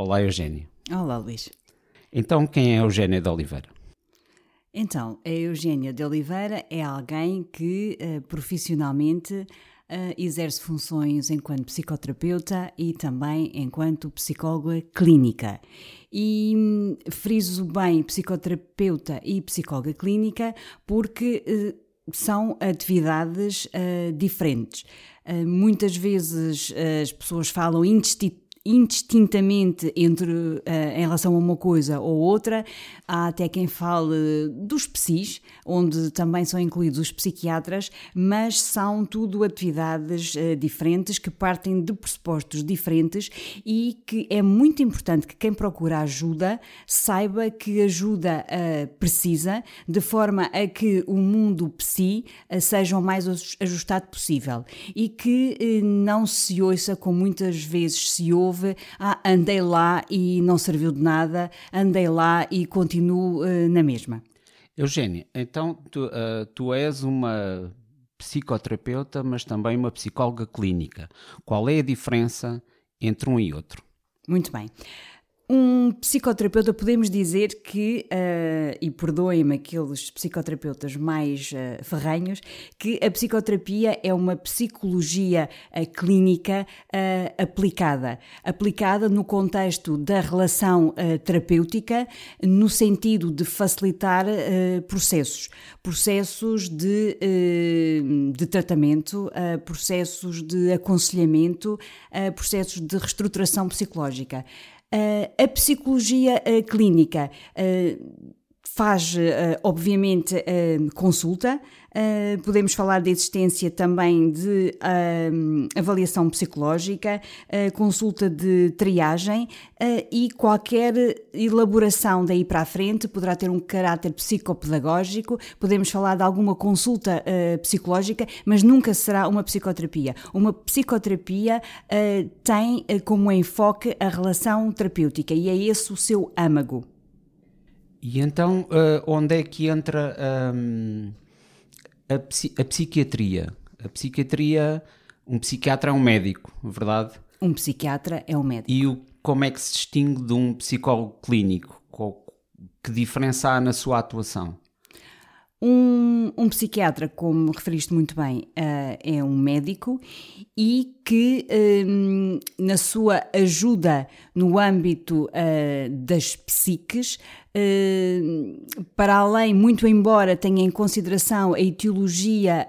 Olá, Eugênio. Olá, Luís. Então, quem é Eugênia de Oliveira? Então, a Eugênia de Oliveira é alguém que uh, profissionalmente uh, exerce funções enquanto psicoterapeuta e também enquanto psicóloga clínica. E hum, friso bem psicoterapeuta e psicóloga clínica porque uh, são atividades diferentes. muitas vezes as pessoas falam indistintamente indistintamente entre uh, em relação a uma coisa ou outra. Há até quem fale dos psis, onde também são incluídos os psiquiatras, mas são tudo atividades uh, diferentes que partem de pressupostos diferentes e que é muito importante que quem procura ajuda saiba que ajuda uh, precisa, de forma a que o mundo psi seja o mais ajustado possível e que não se ouça como muitas vezes se ouve houve, ah, andei lá e não serviu de nada, andei lá e continuo uh, na mesma. Eugênia, então tu, uh, tu és uma psicoterapeuta, mas também uma psicóloga clínica. Qual é a diferença entre um e outro? Muito bem. Um psicoterapeuta, podemos dizer que, uh, e perdoem-me aqueles psicoterapeutas mais uh, ferranhos, que a psicoterapia é uma psicologia uh, clínica aplicada. Aplicada no contexto da relação terapêutica, no sentido de facilitar processos. Processos de, de tratamento, processos de aconselhamento, processos de reestruturação psicológica. Uh, a psicologia uh, clínica uh, faz, obviamente, consulta. Podemos falar da existência também de avaliação psicológica, consulta de triagem e qualquer elaboração daí para a frente poderá ter um caráter psicopedagógico. Podemos falar de alguma consulta psicológica, mas nunca será uma psicoterapia. Uma psicoterapia tem como enfoque a relação terapêutica e é esse o seu âmago. E então, uh, onde é que entra um, a, a, psiquiatria? A psiquiatria, um psiquiatra é um médico, verdade? Um psiquiatra é um médico. E o, como é que se distingue de um psicólogo clínico? Que diferença há na sua atuação? Um, um, psiquiatra, como referiste muito bem, uh, é um médico e que, um, na sua ajuda no âmbito uh, das psiques, uh, para além, muito embora tenha em consideração a etiologia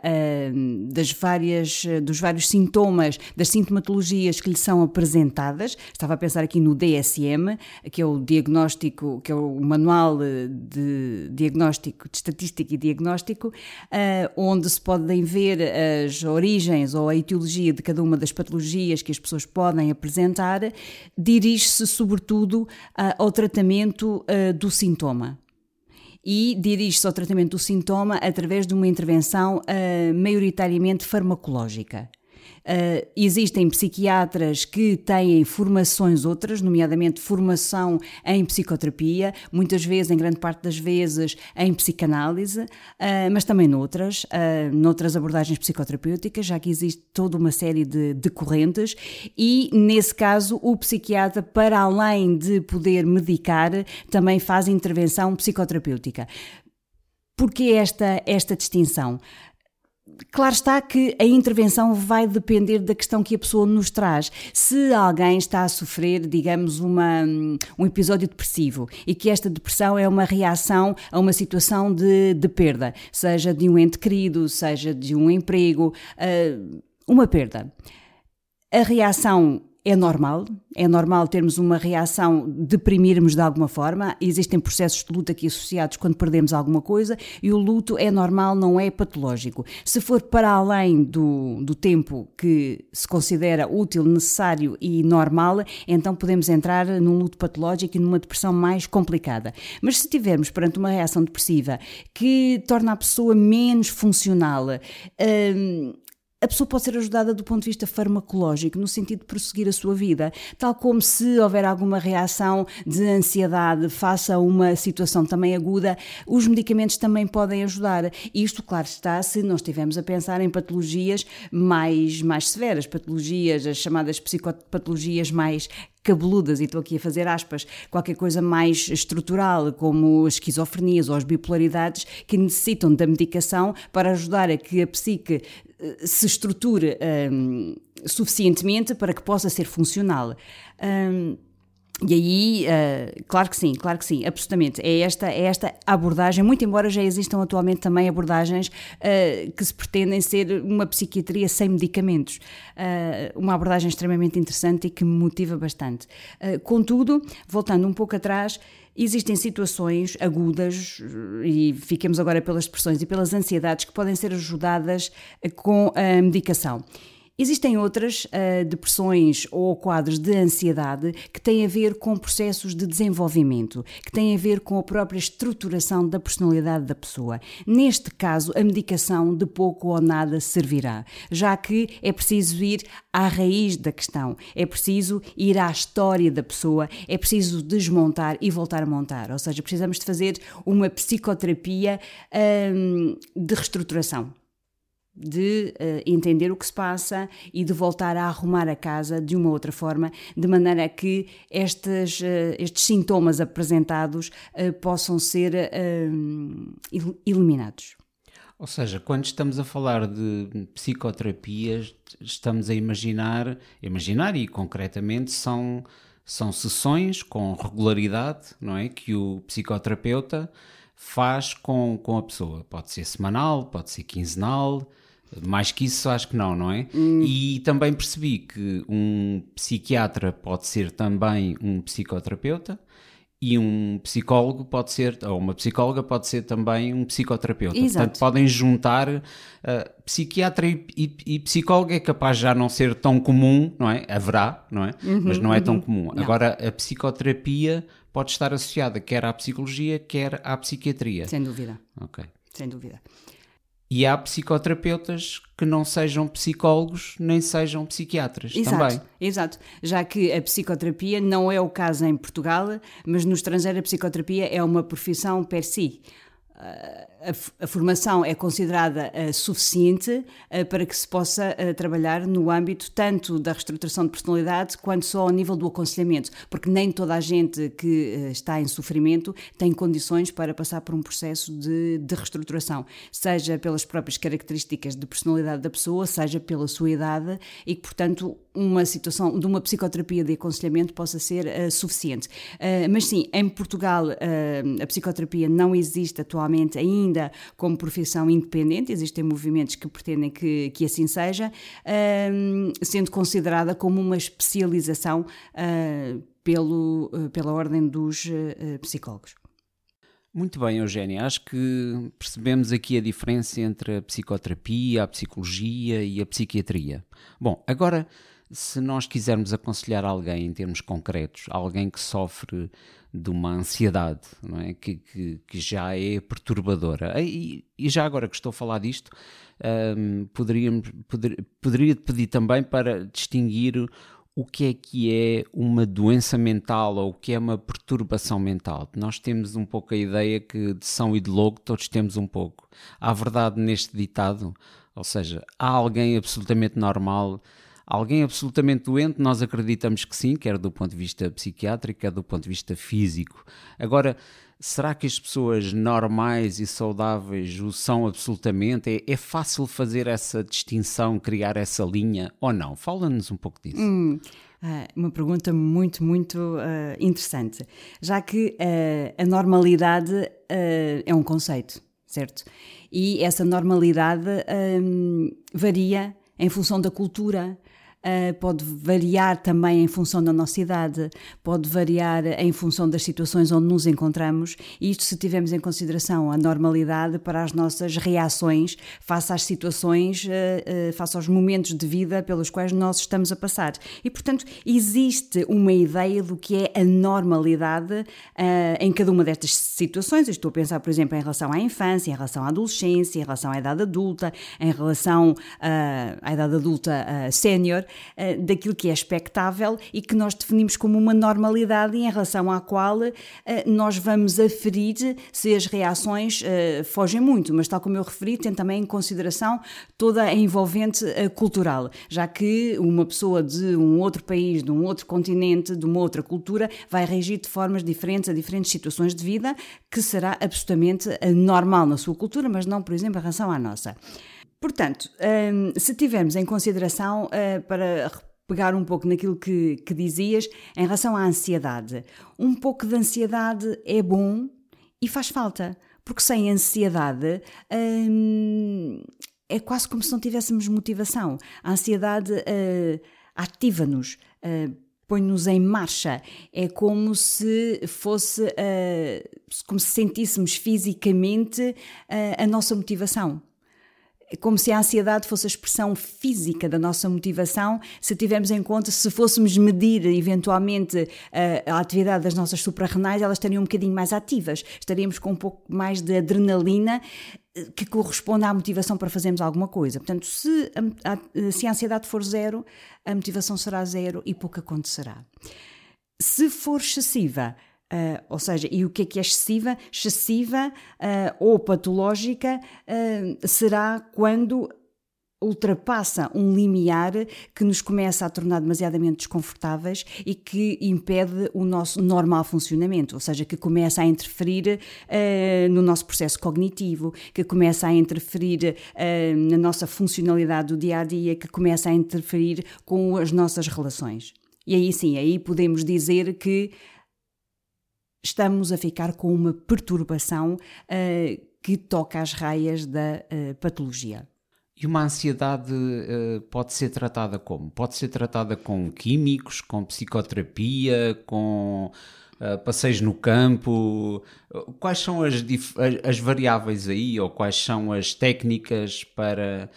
das várias, dos vários sintomas, das sintomatologias que lhe são apresentadas, estava a pensar aqui no DSM, que é o diagnóstico, que é o manual de diagnóstico, de estatística e diagnóstico, uh, onde se podem ver as origens ou a etiologia de cada uma das patologias que as pessoas podem apresentar, dirige-se sobretudo uh, ao tratamento uh, do sintoma e dirige-se ao tratamento do sintoma através de uma intervenção uh, maioritariamente farmacológica. Uh, existem psiquiatras que têm formações outras, nomeadamente formação em psicoterapia, muitas vezes, em grande parte das vezes, em psicanálise, uh, mas também noutras, uh, noutras abordagens psicoterapêuticas, já que existe toda uma série de, de correntes, e nesse caso, o psiquiatra, para além de poder medicar, também faz intervenção psicoterapêutica. Porquê esta, esta distinção? Claro está que a intervenção vai depender da questão que a pessoa nos traz. Se alguém está a sofrer, digamos, uma, um episódio depressivo e que esta depressão é uma reação a uma situação de, de perda, seja de um ente querido, seja de um emprego, uh, uma perda. A reação é normal, é normal termos uma reação, deprimirmos de alguma forma, existem processos de luto aqui associados quando perdemos alguma coisa e o luto é normal, não é patológico. Se for para além do, do tempo que se considera útil, necessário e normal, então podemos entrar num luto patológico e numa depressão mais complicada. Mas se tivermos perante uma reação depressiva que torna a pessoa menos funcional, hum, a pessoa pode ser ajudada do ponto de vista farmacológico, no sentido de prosseguir a sua vida, tal como se houver alguma reação de ansiedade face a uma situação também aguda, os medicamentos também podem ajudar. Isto, claro está, se não estivermos a pensar em patologias mais, mais severas, patologias, as chamadas psicopatologias mais cabeludas, e estou aqui a fazer aspas, qualquer coisa mais estrutural, como esquizofrenias ou as bipolaridades, que necessitam da medicação para ajudar a que a psique se estruture um, suficientemente para que possa ser funcional. Um, e aí, uh, claro que sim, claro que sim, absolutamente. É esta, é esta abordagem, muito embora já existam atualmente também abordagens uh, que se pretendem ser uma psiquiatria sem medicamentos. Uh, uma abordagem extremamente interessante e que me motiva bastante. contudo, voltando um pouco atrás, Existem situações agudas, e fiquemos agora pelas depressões e pelas ansiedades, que podem ser ajudadas com a medicação. Existem outras uh, depressões ou quadros de ansiedade que têm a ver com processos de desenvolvimento, que têm a ver com a própria estruturação da personalidade da pessoa. Neste caso, a medicação de pouco ou nada servirá, já que é preciso ir à raiz da questão, é preciso ir à história da pessoa, é preciso desmontar e voltar a montar. Ou seja, precisamos de fazer uma psicoterapia um, de reestruturação de uh, entender o que se passa e de voltar a arrumar a casa de uma outra forma, de maneira que estes, uh, estes sintomas apresentados uh, possam ser eliminados. Ou seja, quando estamos a falar de psicoterapias, estamos a imaginar, imaginar e concretamente são, são sessões com regularidade, não é? Que o psicoterapeuta faz com, com a pessoa. Pode ser semanal, pode ser quinzenal, mais que isso, acho que não, não é? Hum. E também percebi que um psiquiatra pode ser também um psicoterapeuta e um psicólogo pode ser, ou uma psicóloga pode ser também um psicoterapeuta. Exato. Portanto, podem juntar. Uh, psiquiatra e, e, e, psicólogo é capaz de já não ser tão comum, não é? Haverá, não é? Uhum, Mas não é uhum. tão comum. Não. Agora, a psicoterapia pode estar associada quer à psicologia, quer à psiquiatria. Sem dúvida. Ok. Sem dúvida. E há psicoterapeutas que não sejam psicólogos nem sejam psiquiatras exato, também. Exato, já que a psicoterapia não é o caso em Portugal, mas no estrangeiro a psicoterapia é uma profissão per si a, a, formação é considerada uh, suficiente uh, para que se possa uh, trabalhar no âmbito tanto da reestruturação de personalidade quanto só ao nível do aconselhamento, porque nem toda a gente que está em sofrimento tem condições para passar por um processo de, de reestruturação, seja pelas próprias características de personalidade da pessoa, seja pela sua idade e que, portanto, uma situação de uma psicoterapia de aconselhamento possa ser suficiente. mas sim, em Portugal a psicoterapia não existe atualmente ainda como profissão independente, existem movimentos que pretendem que, que assim seja, uh, sendo considerada como uma especialização uh, pelo, uh, pela ordem dos psicólogos. Muito bem, Eugénia. Acho que percebemos aqui a diferença entre a psicoterapia, a psicologia e a psiquiatria. Bom, agora se nós quisermos aconselhar alguém em termos concretos, alguém que sofre de uma ansiedade não é? que, que, que já é perturbadora, e, e, já agora que estou a falar disto, um, poderíamos, poder, poderia pedir também para distinguir o que é que é uma doença mental ou o que é uma perturbação mental. Nós temos um pouco a ideia que de São e de Logo todos temos um pouco. Há verdade neste ditado, ou seja, há alguém absolutamente normal Alguém absolutamente doente, nós acreditamos que sim, quer do ponto de vista psiquiátrico, quer do ponto de vista físico. Agora, será que as pessoas normais e saudáveis o são absolutamente? É, é fácil fazer essa distinção, criar essa linha ou não? Fala-nos um pouco disso. Hum. Uh, uma pergunta muito, muito uh, interessante, já que uh, a normalidade é um conceito, certo? E essa normalidade varia em função da cultura, uh, pode variar também em função da nossa idade, pode variar em função das situações onde nos encontramos, isto se tivermos em consideração a normalidade para as nossas reações face às situações, uh, uh, face aos momentos de vida pelos quais nós estamos a passar. E, portanto, existe uma ideia do que é a normalidade em cada uma destas situações. Eu estou a pensar, por exemplo, em relação à infância, em relação à adolescência, em relação à idade adulta, em relação à idade adulta sénior, uh, daquilo que é expectável e que nós definimos como uma normalidade em relação à qual uh, nós vamos aferir se as reações uh, fogem muito, mas tal como eu referi, tem também em consideração toda a envolvente cultural, já que uma pessoa de um outro país, de um outro continente, de uma outra cultura, vai reagir de formas diferentes a diferentes situações de vida, que será absolutamente normal na sua cultura, mas não, por exemplo, em relação à nossa. Portanto, um, se tivermos em consideração, uh, para pegar um pouco naquilo que, que dizias, em relação à ansiedade, um pouco de ansiedade é bom e faz falta, porque sem ansiedade hum, é quase como se não tivéssemos motivação. A ansiedade uh, ativa-nos. Uh, põe-nos em marcha. É como se fosse, uh, como se sentíssemos fisicamente a nossa motivação. É como se a ansiedade fosse a expressão física da nossa motivação, se tivermos em conta, se fôssemos medir eventualmente a, a atividade das nossas suprarrenais, elas estariam um bocadinho mais ativas, estaríamos com um pouco mais de adrenalina eh, que corresponde à motivação para fazermos alguma coisa. Portanto, se a, a, se a ansiedade for zero, a motivação será zero e pouco acontecerá. Se for excessiva, Uh, ou seja, e o que é que é excessiva? Excessiva uh, ou patológica uh, será quando ultrapassa um limiar que nos começa a tornar demasiadamente desconfortáveis e que impede o nosso normal funcionamento, ou seja, que começa a interferir no nosso processo cognitivo, que começa a interferir na nossa funcionalidade do dia a dia, que começa a interferir com as nossas relações. E aí sim, aí podemos dizer que estamos a ficar com uma perturbação uh, que toca às raias da uh, patologia. E uma ansiedade uh, pode ser tratada como? Pode ser tratada com químicos, com psicoterapia, com passeios no campo? Quais são as, as, variáveis aí, ou quais são as técnicas para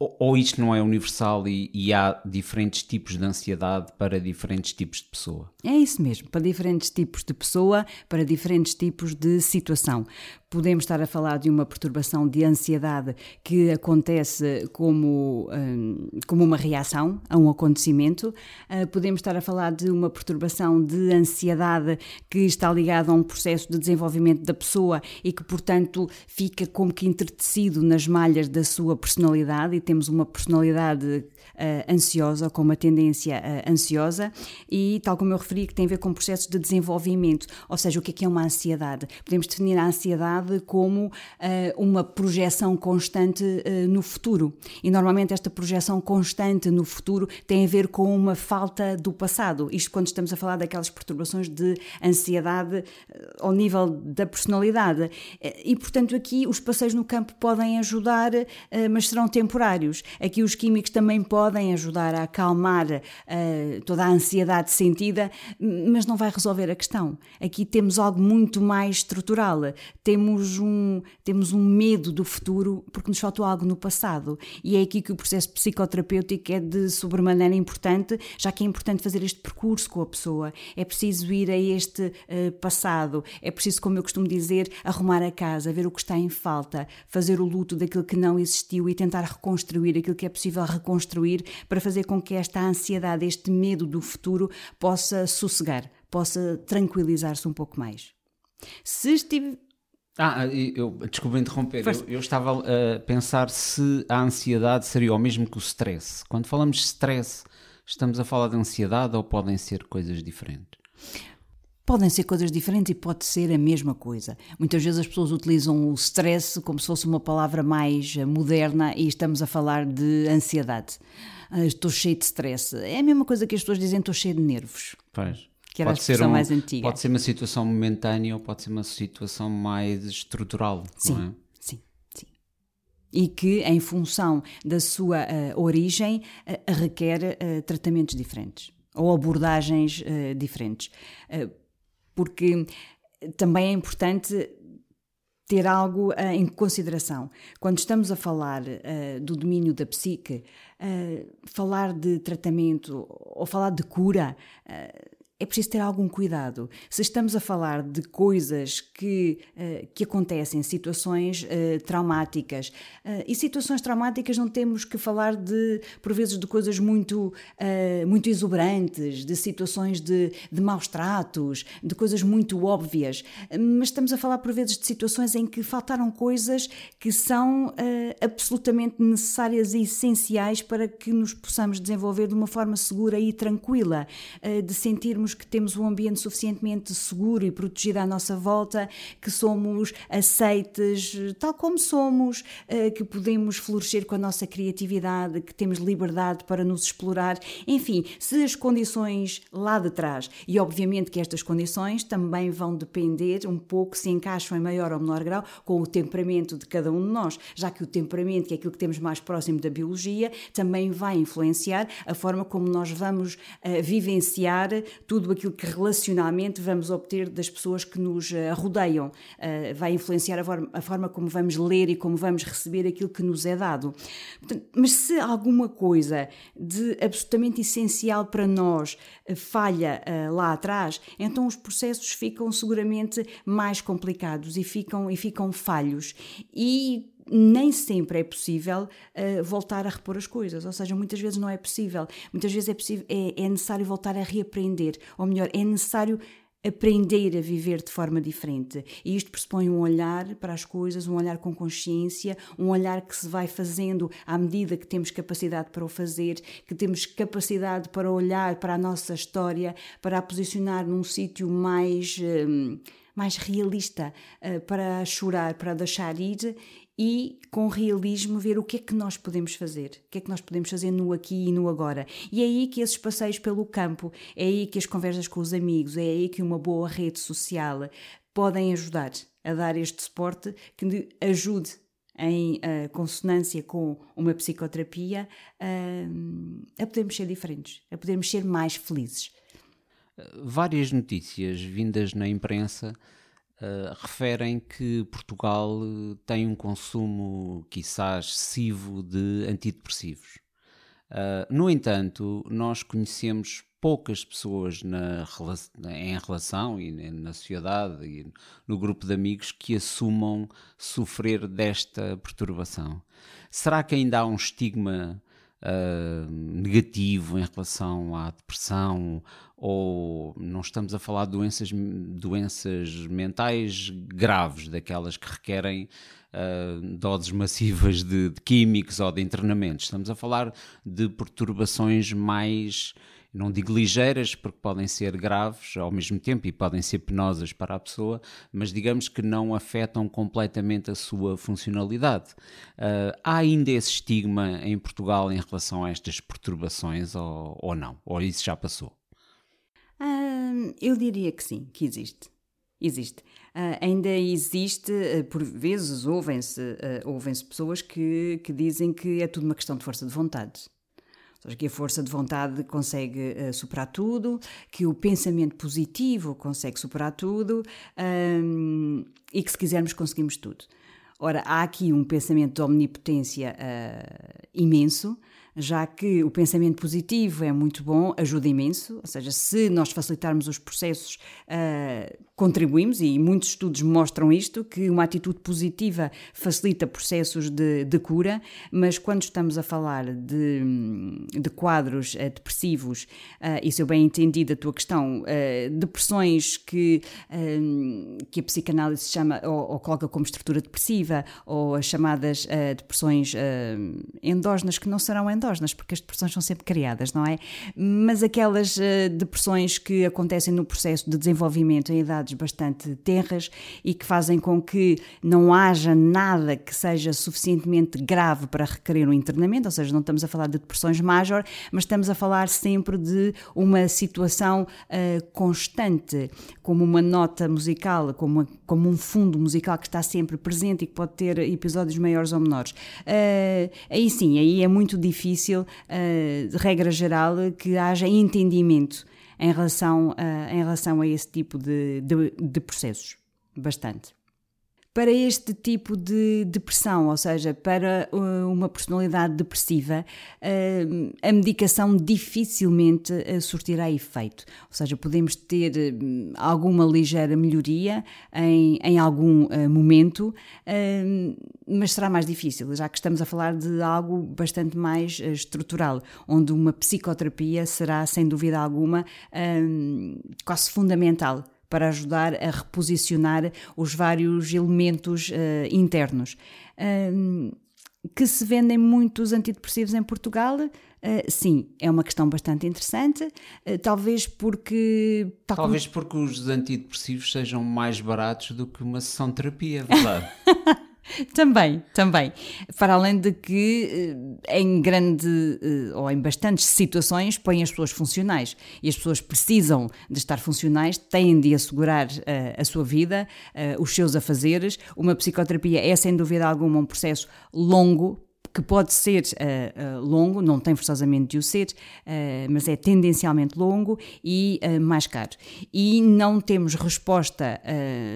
ou, isto não é universal e, e, há diferentes tipos de ansiedade para diferentes tipos de pessoa? É isso mesmo, para diferentes tipos de pessoa, para diferentes tipos de situação. Podemos estar a falar de uma perturbação de ansiedade que acontece como, hum, como uma reação a um acontecimento. Ah, podemos estar a falar de uma perturbação de ansiedade que está ligada a um processo de desenvolvimento da pessoa e que, portanto, fica como que entretecido nas malhas da sua personalidade e temos uma personalidade uh, ansiosa, com uma tendência uh, ansiosa e, tal como eu referi, que tem a ver com processos de desenvolvimento. Ou seja, o que é, que é uma ansiedade? Podemos definir a ansiedade como uh, uma projeção constante no futuro. E normalmente esta projeção constante no futuro tem a ver com uma falta do passado. Isto quando estamos a falar daquelas perturbações de ansiedade ao nível da personalidade. E, portanto, aqui os passeios no campo podem ajudar, mas serão temporários. Aqui os químicos também podem ajudar a acalmar uh, toda a ansiedade sentida, mas não vai resolver a questão. Aqui temos algo muito mais estrutural. Temos um, temos um medo do futuro porque nos faltou algo no passado. E é aqui que o processo psicoterapêutico é de sobremaneira importante, já que é importante fazer este percurso com a pessoa. É preciso ir a este uh, passado, é preciso, como eu costumo dizer, arrumar a casa, ver o que está em falta, fazer o luto daquilo que não existiu e tentar reconstruir aquilo que é possível reconstruir para fazer com que esta ansiedade, este medo do futuro possa sossegar, possa tranquilizar-se um pouco mais. Se estive. Ah, eu, desculpa interromper, eu, eu, estava a pensar se a ansiedade seria o mesmo que o stress. Quando falamos de stress, estamos a falar de ansiedade ou podem ser coisas diferentes? Podem ser coisas diferentes e pode ser a mesma coisa. Muitas vezes as pessoas utilizam o stress como se fosse uma palavra mais eh, moderna e estamos a falar de ansiedade. Ah, estou cheio de stress. É a mesma coisa que as pessoas dizem estou cheio de nervos. Pois. Que era pode a expressão um, mais antiga. Pode ser uma situação momentânea ou pode ser uma situação mais estrutural, sim, não é? E que, em função da sua uh, origem, uh, requer uh, tratamentos diferentes ou abordagens diferentes porque também é importante ter algo uh, em consideração. Quando estamos a falar uh, do domínio da psique, uh, falar de tratamento ou falar de cura é preciso ter algum cuidado. Se estamos a falar de coisas que, uh, que acontecem, situações uh, traumáticas, uh, e situações traumáticas não temos que falar de, por vezes, de coisas muito, muito exuberantes, de situações de, de maus tratos, de coisas muito óbvias, mas estamos a falar, por vezes, de situações em que faltaram coisas que são absolutamente necessárias e essenciais para que nos possamos desenvolver de uma forma segura e tranquila, de sentirmos que temos um ambiente suficientemente seguro e protegido à nossa volta, que somos aceites tal como somos, eh, que podemos florescer com a nossa criatividade, que temos liberdade para nos explorar. Enfim, se as condições lá de trás, e obviamente que estas condições também vão depender um pouco se encaixam em maior ou menor grau com o temperamento de cada um de nós, já que o temperamento, que é aquilo que temos mais próximo da biologia, também vai influenciar a forma como nós vamos uh, vivenciar tudo tudo aquilo que relacionalmente vamos obter das pessoas que nos eh, rodeiam. Uh, vai influenciar a forma, a forma, como vamos ler e como vamos receber aquilo que nos é dado. Portanto, mas se alguma coisa de absolutamente essencial para nós uh, falha lá atrás, então os processos ficam seguramente mais complicados e ficam, e ficam falhos. E nem sempre é possível uh, voltar a repor as coisas, ou seja, muitas vezes não é possível, muitas vezes é, possível, é, é necessário voltar a reaprender, ou melhor, é necessário aprender a viver de forma diferente. E isto pressupõe um olhar para as coisas, um olhar com consciência, um olhar que se vai fazendo à medida que temos capacidade para o fazer, que temos capacidade para olhar para a nossa história, para a posicionar num sítio mais. Um, mais realista uh, para chorar, para deixar ir e com realismo ver o que é que nós podemos fazer, o que é que nós podemos fazer no aqui e no agora. E é aí que esses passeios pelo campo, é aí que as conversas com os amigos, é aí que uma boa rede social podem ajudar a dar este suporte que ajude em uh, consonância com uma psicoterapia uh, a podermos ser diferentes, a podermos ser mais felizes. Várias notícias vindas na imprensa Uh, referem que Portugal eh, tem um consumo, quiçá, excessivo de antidepressivos. Uh, no entanto, nós conhecemos poucas pessoas na, em relação e na sociedade e no grupo de amigos que assumam sofrer desta perturbação. Será que ainda há um estigma uh, negativo em relação à depressão ou não estamos a falar de doenças, doenças mentais graves, daquelas que requerem uh, doses massivas de, de, químicos ou de internamentos. Estamos a falar de perturbações mais não digo ligeiras, porque podem ser graves ao mesmo tempo e podem ser penosas para a pessoa, mas digamos que não afetam completamente a sua funcionalidade. Uh, há ainda esse estigma em Portugal em relação a estas perturbações ou, ou não? Ou isso já passou? Eu diria que sim, que existe. Existe. Uh, ainda existe, uh, por vezes, ouvem-se uh, ouvem pessoas que, que dizem que é tudo uma questão de força de vontade Ou seja, que a força de vontade consegue uh, superar tudo, que o pensamento positivo consegue superar tudo um, e que se quisermos conseguimos tudo. Ora, há aqui um pensamento de omnipotência uh, imenso, já que o pensamento positivo é muito bom, ajuda imenso, ou seja, se nós facilitarmos os processos, uh, contribuímos, e muitos estudos mostram isto, que uma atitude positiva facilita processos de, de cura, mas quando estamos a falar de, de quadros uh, depressivos, uh, e se eu bem entendi a tua questão, depressões que, que a psicanálise chama, ou, ou, coloca como estrutura depressiva, ou as chamadas depressões endógenas, que não serão endógenas, endógenas, porque as depressões são sempre criadas, não é? Mas aquelas uh, depressões que acontecem no processo de desenvolvimento em idades bastante tenras e que fazem com que não haja nada que seja suficientemente grave para requerer um internamento, ou seja, não estamos a falar de depressões major, mas estamos a falar sempre de uma situação uh, constante, como uma nota musical, como, como um fundo musical que está sempre presente e que pode ter episódios maiores ou menores. Uh, aí sim, aí é muito difícil difícil, uh, de regra geral, que haja entendimento em relação, uh, em relação a esse tipo de, de, de processos. Bastante para este tipo de depressão, ou seja, para uh, uma personalidade depressiva, uh, a medicação dificilmente uh, surtirá efeito. Ou seja, podemos ter alguma ligeira melhoria em, em algum momento, mas será mais difícil, já que estamos a falar de algo bastante mais estrutural, onde uma psicoterapia será, sem dúvida alguma, quase fundamental para ajudar a reposicionar os vários elementos uh, internos. Que se vendem muitos antidepressivos em Portugal? Uh, sim, é uma questão bastante interessante. Uh, talvez porque. Talvez porque os antidepressivos sejam mais baratos do que uma sessão de terapia, é verdade? também, também. Para além de que eh, em grande eh, ou em bastantes situações põem as pessoas funcionais e as pessoas precisam de estar funcionais, têm de assegurar eh, a sua vida, os seus afazeres. Uma psicoterapia é sem dúvida alguma um processo longo, que pode ser uh, uh, longo, não tem forçosamente de o ser, uh, mas é tendencialmente longo e mais caro. E não temos resposta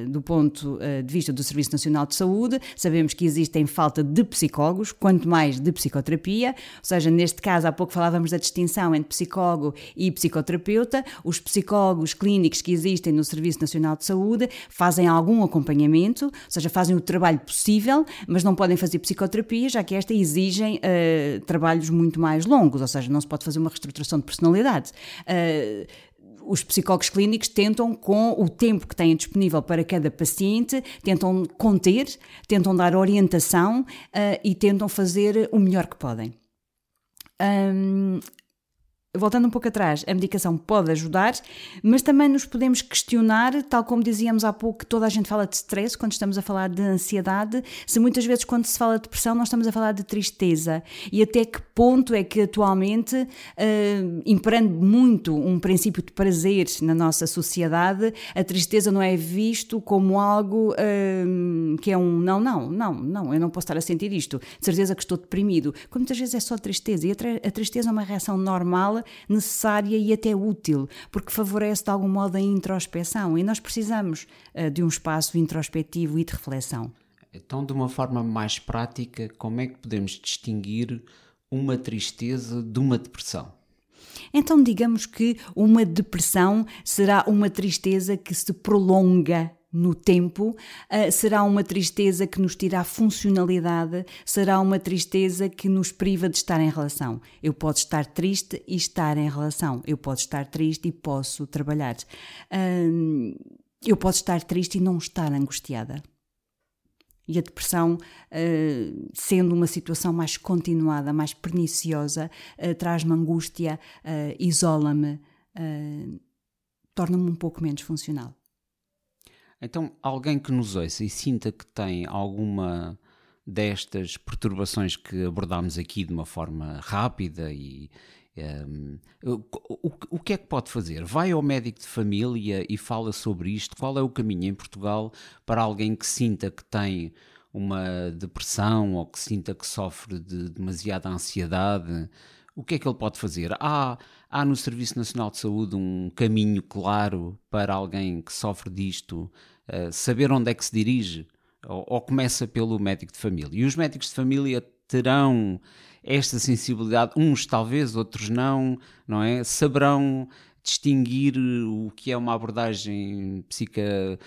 do ponto de vista do Serviço Nacional de Saúde, sabemos que existem falta de psicólogos, quanto mais de psicoterapia, ou seja, neste caso, há pouco falávamos da distinção entre psicólogo e psicoterapeuta, os psicólogos clínicos que existem no Serviço Nacional de Saúde fazem algum acompanhamento, ou seja, fazem o trabalho possível, mas não podem fazer psicoterapia, já que esta exigem uh, trabalhos muito mais longos, ou seja, não se pode fazer uma reestruturação de personalidade. Uh, os psicólogos clínicos tentam, com o tempo que têm disponível para cada paciente, tentam conter, tentam dar orientação uh, e tentam fazer o melhor que podem. Um, voltando um pouco atrás, a medicação pode ajudar, mas também nos podemos questionar, tal como dizíamos há pouco, que toda a gente fala de stress quando estamos a falar de ansiedade, se muitas vezes quando se fala de depressão nós estamos a falar de tristeza. E até que ponto é que atualmente, uh, imperando muito um princípio de prazer na nossa sociedade, a tristeza não é visto como algo uh, que é um não, não, não, não, eu não posso estar a sentir isto, de certeza que estou deprimido, quando muitas vezes é só tristeza e a, a tristeza é uma reação normal necessária e até útil, porque favorece de algum modo a introspeção e nós precisamos uh, de um espaço introspectivo e de reflexão. Então, de uma forma mais prática, como é que podemos distinguir uma tristeza de uma depressão? Então, digamos que uma depressão será uma tristeza que se prolonga no tempo, uh, será uma tristeza que nos tira a funcionalidade, será uma tristeza que nos priva de estar em relação. Eu posso estar triste e estar em relação, eu posso estar triste e posso trabalhar. Uh, eu posso estar triste e não estar angustiada. E a depressão, uh, sendo uma situação mais continuada, mais perniciosa, traz-me angústia, isola-me, torna-me um pouco menos funcional. Então, alguém que nos ouça e sinta que tem alguma destas perturbações que abordámos aqui de uma forma rápida e um, o, o, que é que pode fazer? Vai ao médico de família e fala sobre isto? Qual é o caminho em Portugal para alguém que sinta que tem uma depressão ou que sinta que sofre de demasiada ansiedade? o que é que ele pode fazer? Há, há no Serviço Nacional de Saúde um caminho claro para alguém que sofre disto uh, saber onde é que se dirige? Ou, ou, começa pelo médico de família? E os médicos de família terão esta sensibilidade, uns talvez, outros não, não é? Saberão distinguir o que é uma abordagem psica,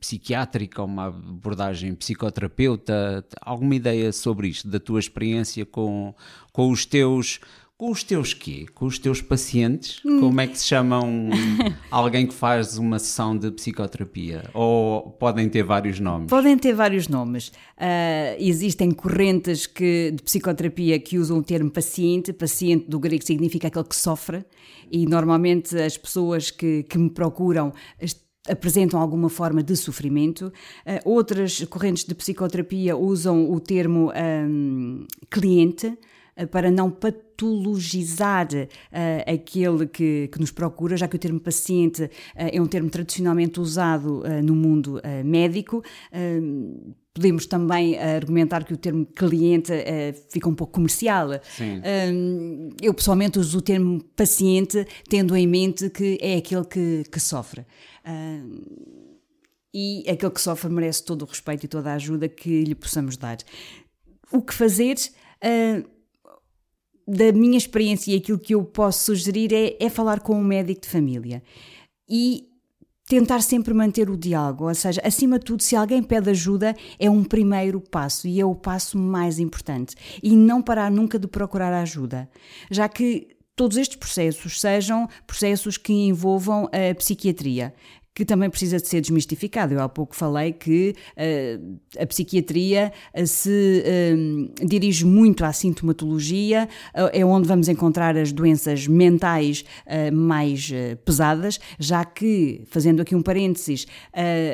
psiquiátrica, uma abordagem psicoterapeuta? Alguma ideia sobre isto, da tua experiência com, com os teus com os teus quê? Com os teus pacientes? Hum. Como é que se chamam alguém que faz uma sessão de psicoterapia? Ou podem ter vários nomes? Podem ter vários nomes. Uh, existem correntes que, de psicoterapia que usam o termo paciente. Paciente do grego significa aquele que sofre. E normalmente as pessoas que, que me procuram apresentam alguma forma de sofrimento. Uh, outras correntes de psicoterapia usam o termo um, cliente eh, para não patologizar uh, aquele que, que, nos procura, já que o termo paciente uh, é um termo tradicionalmente usado uh, no mundo médico. Podemos também argumentar que o termo cliente fica um pouco comercial. eu pessoalmente uso o termo paciente, tendo em mente que é aquele que, que sofre e aquele que sofre merece todo o respeito e toda a ajuda que lhe possamos dar. O que fazer? Uh, da minha experiência e aquilo que eu posso sugerir é, é falar com um médico de família e tentar sempre manter o diálogo, ou seja, acima de tudo, se alguém pede ajuda, é um primeiro passo e é o passo mais importante. E não parar nunca de procurar ajuda, já que todos estes processos sejam processos que envolvam a psiquiatria, que também precisa de ser desmistificado. Eu há pouco falei que uh, a psiquiatria uh, se uh, dirige muito à sintomatologia, é onde vamos encontrar as doenças mentais mais pesadas, já que, fazendo aqui um parênteses,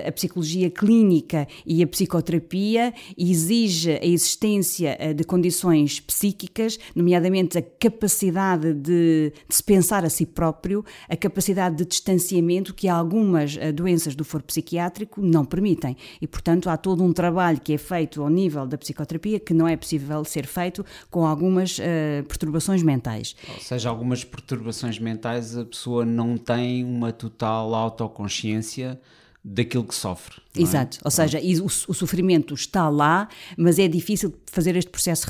a psicologia clínica e a psicoterapia exige a existência de condições psíquicas, nomeadamente a capacidade de, de se pensar a si próprio, a capacidade de distanciamento que algumas algumas eh, doenças do foro psiquiátrico não permitem. E, portanto, há todo um trabalho que é feito ao nível da psicoterapia que não é possível ser feito com algumas uh, perturbações mentais. Ou seja, algumas perturbações mentais a pessoa não tem uma total autoconsciência daquilo que sofre. É? Exato, ou seja, o, o, sofrimento está lá, mas é difícil fazer este processo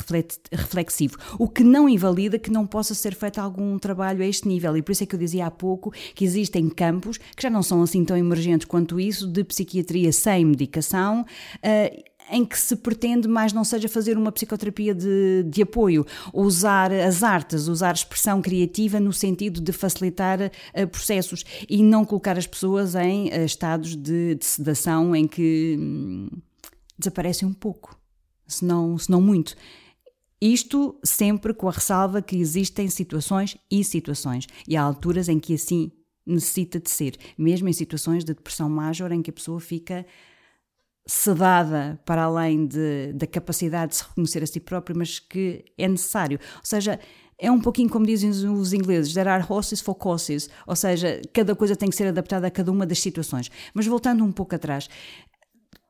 reflexivo, o que não invalida que não possa ser feito algum trabalho a este nível, e por isso é que eu dizia há pouco que existem campos que já não são assim tão emergentes quanto isso, de psiquiatria sem medicação, uh, em que se pretende mais não seja fazer uma psicoterapia de, de apoio, usar as artes, usar expressão criativa no sentido de facilitar uh, processos e não colocar as pessoas em uh, estados de, de, sedação em que hum, desaparecem um pouco, se não, se não muito. Isto sempre com a ressalva que existem situações e situações, e há alturas em que assim necessita de ser, mesmo em situações de depressão major em que a pessoa fica sedada para além de, da capacidade de se reconhecer a si próprio, mas que é necessário. Ou seja, é um pouquinho como dizem os ingleses, there are horses for courses, ou seja, cada coisa tem que ser adaptada a cada uma das situações. Mas voltando um pouco atrás,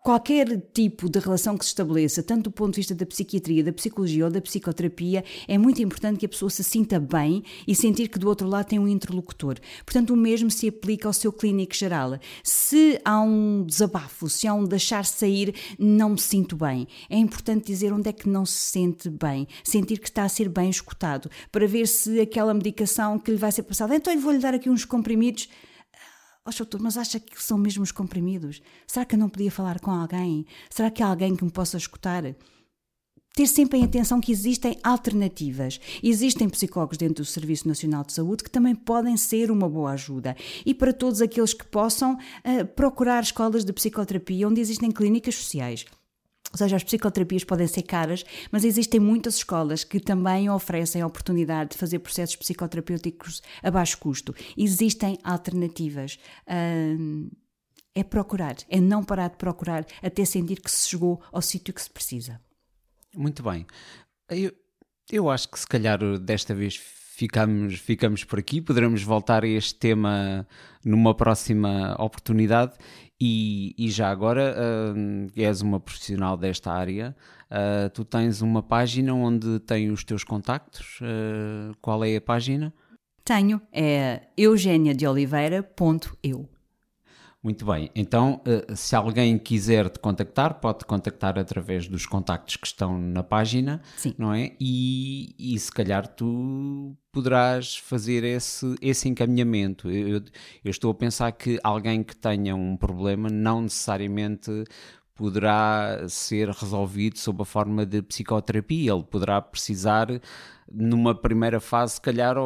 Qualquer tipo de relação que se estabeleça, tanto do ponto de vista da psiquiatria, da psicologia ou da psicoterapia, é muito importante que a pessoa se sinta bem e sentir que do outro lado tem um interlocutor. Portanto, o mesmo se aplica ao seu clínico geral. Se há um desabafo, se há um deixar sair, não me sinto bem. É importante dizer onde é que não se sente bem, sentir que está a ser bem escutado, para ver se aquela medicação que lhe vai ser passada, então eu vou-lhe dar aqui uns comprimidos Oh, doutor, mas acha que são mesmo os comprimidos? Será que eu não podia falar com alguém? Será que há alguém que me possa escutar? Ter sempre em atenção que existem alternativas. Existem psicólogos dentro do Serviço Nacional de Saúde que também podem ser uma boa ajuda. E para todos aqueles que possam uh, procurar escolas de psicoterapia onde existem clínicas sociais ou seja, as psicoterapias podem ser caras, mas existem muitas escolas que também oferecem a oportunidade de fazer processos psicoterapêuticos a baixo custo. Existem alternativas. é procurar, é não parar de procurar até sentir que se chegou ao sítio que se precisa. Muito bem. Eu, eu acho que se calhar desta vez ficamos, ficamos por aqui. Poderemos voltar a este tema numa próxima oportunidade. E, e já agora, uh, és uma profissional desta área, uh, tu tens uma página onde tem os teus contactos. Uh, qual é a página? Tenho, é eugeniadeoliveira.eu. Muito bem, então eh, se alguém quiser te contactar, pode te contactar através dos contactos que estão na página, Sim. não é? E, e se calhar tu poderás fazer esse, esse encaminhamento. Eu, eu estou a pensar que alguém que tenha um problema não necessariamente poderá ser resolvido sob a forma de psicoterapia, ele poderá precisar numa primeira fase, se calhar,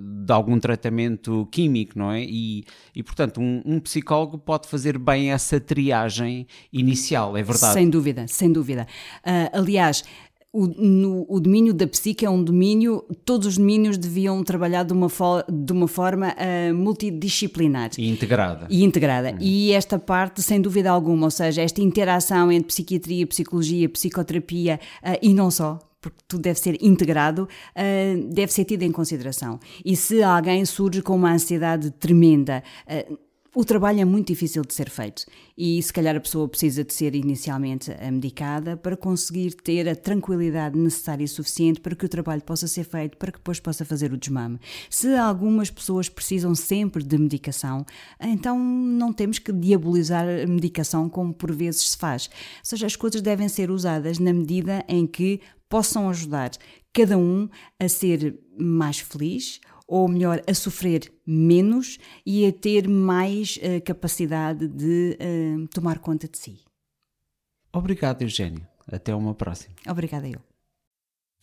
de algum tratamento químico, não é? E, e portanto, um, um, psicólogo pode fazer bem essa triagem inicial, é verdade? Sem dúvida, sem dúvida. Uh, aliás, o, no, o, domínio da psique é um domínio, todos os domínios deviam trabalhar de uma, fo, de uma forma uh, multidisciplinar. E integrada. E integrada. Uhum. E esta parte, sem dúvida alguma, ou seja, esta interação entre psiquiatria, psicologia, psicoterapia uh, e não só, porque tudo deve ser integrado, uh, deve ser tido em consideração. E se alguém surge com uma ansiedade tremenda, o trabalho é muito difícil de ser feito e se calhar a pessoa precisa de ser inicialmente medicada para conseguir ter a tranquilidade necessária e suficiente para que o trabalho possa ser feito, para que depois possa fazer o desmame. Se algumas pessoas precisam sempre de medicação, então não temos que diabolizar a medicação como por vezes se faz. Ou seja, as coisas devem ser usadas na medida em que possam ajudar cada um a ser mais feliz ou melhor, a sofrer menos e a ter mais uh, capacidade de uh, tomar conta de si. Obrigado, Eugênio. Até uma próxima. Obrigada eu.